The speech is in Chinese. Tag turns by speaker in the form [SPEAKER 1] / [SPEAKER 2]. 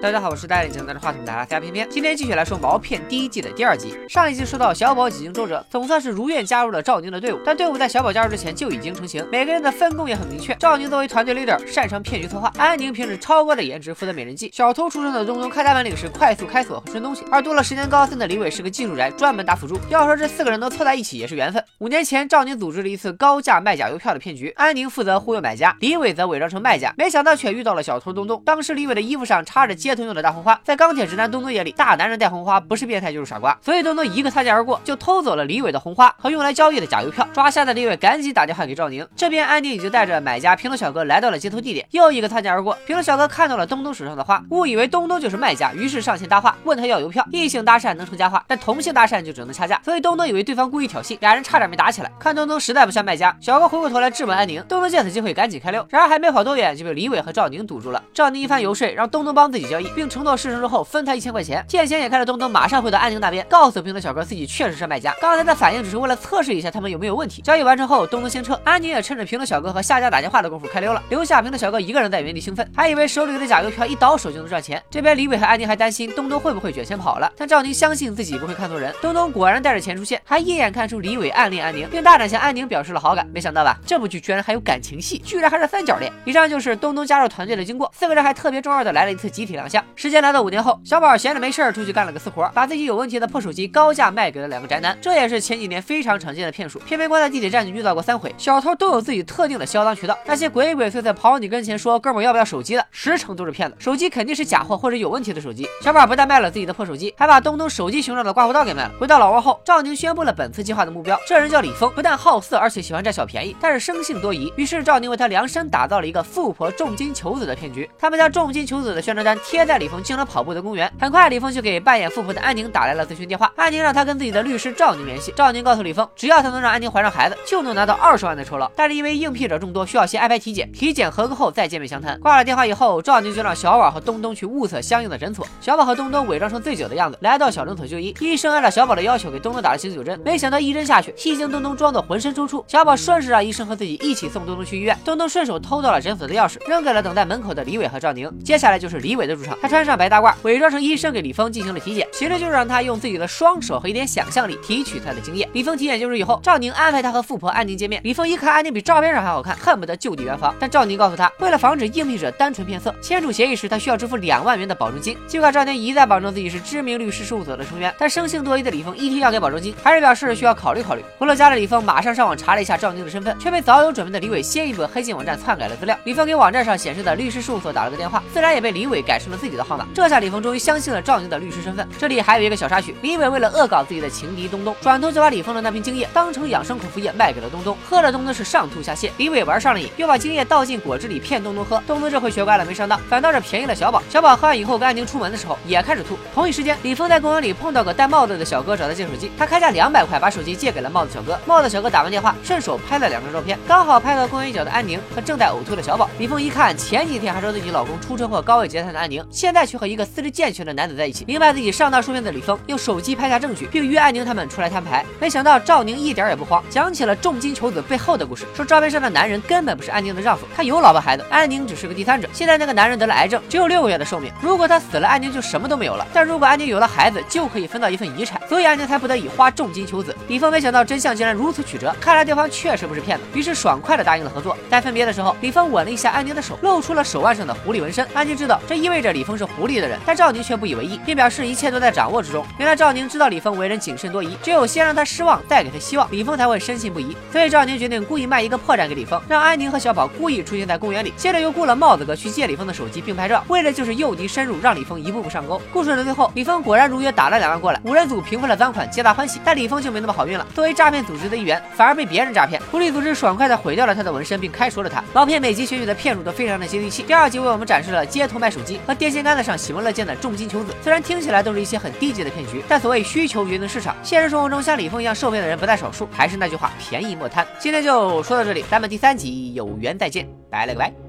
[SPEAKER 1] 大家好，我是戴眼镜拿着话筒的阿飞偏偏，今天继续来说毛片第一季的第二集。上一集说到小宝几经周折，总算是如愿加入了赵宁的队伍，但队伍在小宝加入之前就已经成型，每个人的分工也很明确。赵宁作为团队 leader，擅长骗局策划；安宁凭着超高的颜值负责美人计；小偷出身的东东开大本领是快速开锁和顺东西；而读了十年高三的李伟是个技术宅，专门打辅助。要说这四个人能凑在一起也是缘分。五年前，赵宁组织了一次高价卖假邮票的骗局，安宁负责忽悠买家，李伟则伪装成卖家，没想到却遇到了小偷东东。当时李伟的衣服上插着街头用的大红花。在钢铁直男东东眼里，大男人戴红花不是变态就是傻瓜，所以东东一个擦肩而过，就偷走了李伟的红花和用来交易的假邮票。抓瞎的李伟赶紧打电话给赵宁，这边安迪已经带着买家平头小哥来到了接头地点，又一个擦肩而过，平头小哥看到了东东手上的花，误以为东东就是卖家，于是上前搭话，问他要邮票。异性搭讪能成佳话，但同性搭讪就只能掐架，所以东东以为对方故意挑衅，俩人差点没打起来。看东东实在不像卖家，小哥回过头来质问安宁，东东见此机会赶紧开溜，然而还没跑多远就被李伟和赵宁堵住了。赵宁一番游说，让东东帮自己交易，并承诺事成之后分他一千块。钱，见钱眼开的东东马上回到安宁那边，告诉平头小哥自己确实是卖家，刚才的反应只是为了测试一下他们有没有问题。交易完成后，东东先撤，安宁也趁着平头小哥和下家打电话的功夫开溜了，留下平头小哥一个人在原地兴奋，还以为手里的假邮票一倒手就能赚钱。这边李伟和安宁还担心东东会不会卷钱跑了，但赵宁相信自己不会看错人，东东果然带着钱出现，还一眼看出李伟暗恋安宁，并大胆向安宁表示了好感。没想到吧，这部剧居然还有感情戏，居然还是三角恋。以上就是东东加入团队的经过，四个人还特别重要的来了一次集体亮相。时间来到五年后，小宝闲着没事儿出去干了。个私活，把自己有问题的破手机高价卖给了两个宅男，这也是前几年非常常见的骗术。偏偏关在地铁站就遇到过三回，小偷都有自己特定的销赃渠道，那些鬼鬼祟祟跑你跟前说哥们要不要手机的，十成都是骗子，手机肯定是假货或者有问题的手机。小宝不但卖了自己的破手机，还把东东手机形状的刮胡刀给卖了。回到老窝后，赵宁宣布了本次计划的目标，这人叫李峰，不但好色，而且喜欢占小便宜，但是生性多疑。于是赵宁为他量身打造了一个富婆重金求子的骗局。他们将重金求子的宣传单贴接在李峰经常跑步的公园，很快李峰就给扮演富婆的安宁打。来了咨询电话，安宁让他跟自己的律师赵宁联系。赵宁告诉李峰，只要他能让安宁怀上孩子，就能拿到二十万的酬劳。但是因为应聘者众多，需要先安排体检，体检合格后再见面详谈。挂了电话以后，赵宁就让小宝和东东去物色相应的诊所。小宝和东东伪装成醉酒的样子，来到小诊所就医。医生按照小宝的要求给东东打了醒酒针，没想到一针下去，戏精东东装作浑身抽搐。小宝顺势让医生和自己一起送东东去医院。东东顺手偷到了诊所的钥匙，扔给了等待门口的李伟和赵宁。接下来就是李伟的主他穿上白大褂，伪装成医生给李峰进行了体检，其实就是让他用自己的双。手和一点想象力提取他的经验。李峰体检结束以后，赵宁安排他和富婆安宁见面。李峰一看安宁比照片上还好看，恨不得就地圆房。但赵宁告诉他，为了防止应聘者单纯骗色，签署协议时他需要支付两万元的保证金。尽管赵宁一再保证自己是知名律师事务所的成员，但生性多疑的李峰一听要给保证金，还是表示需要考虑考虑。回到家的李峰马上上网查了一下赵宁的身份，却被早有准备的李伟先一步黑进网站篡改了资料。李峰给网站上显示的律师事务所打了个电话，自然也被李伟改成了自己的号码。这下李峰终于相信了赵宁的律师身份。这里还有一个小插曲，李伟为了恶搞自己的。情敌东东转头就把李峰的那瓶精液当成养生口服液卖给了东东，喝了东东是上吐下泻。李伟玩上了瘾，又把精液倒进果汁里骗东东喝。东东这回学乖了，没上当，反倒是便宜了小宝。小宝喝完以后跟安宁出门的时候也开始吐。同一时间，李峰在公园里碰到个戴帽子的小哥找他借手机，他开价两百块把手机借给了帽子小哥。帽子小哥打完电话，顺手拍了两张照片，刚好拍到公园一角的安宁和正在呕吐的小宝。李峰一看，前几天还说自己老公出车祸高位截瘫的安宁，现在却和一个四肢健全的男子在一起，明白自己上当受骗的李峰用手机拍下证据，并约安宁他们出来摊牌。没想到赵宁一点也不慌，讲起了重金求子背后的故事，说照片上的男人根本不是安宁的丈夫，他有老婆孩子，安宁只是个第三者。现在那个男人得了癌症，只有六个月的寿命，如果他死了，安宁就什么都没有了。但如果安宁有了孩子，就可以分到一份遗产，所以安宁才不得已花重金求子。李峰没想到真相竟然如此曲折，看来对方确实不是骗子，于是爽快的答应了合作。在分别的时候，李峰吻了一下安宁的手，露出了手腕上的狐狸纹身。安宁知道这意味着李峰是狐狸的人，但赵宁却不以为意，并表示一切都在掌握之中。原来赵宁知道李峰为人谨慎多疑，只有先让他失望，再。给他希望，李峰才会深信不疑。所以赵宁决定故意卖一个破绽给李峰，让安宁和小宝故意出现在公园里。接着又雇了帽子哥去借李峰的手机并拍照，为的就是诱敌深入，让李峰一步步上钩。故事的最后，李峰果然如约打了两万过来，五人组平分了赃款，皆大欢喜。但李峰就没那么好运了，作为诈骗组织的一员，反而被别人诈骗。狐狸组织爽快的毁掉了他的纹身，并开除了他。老片每集选取的片主都非常的接地气。第二集为我们展示了街头卖手机和电线杆子上喜闻乐见的重金求子。虽然听起来都是一些很低级的骗局，但所谓需求决定市场，现实生活中像李峰一样受骗的人不在少数，还。是那句话，便宜莫贪。今天就说到这里，咱们第三集有缘再见，拜了个拜。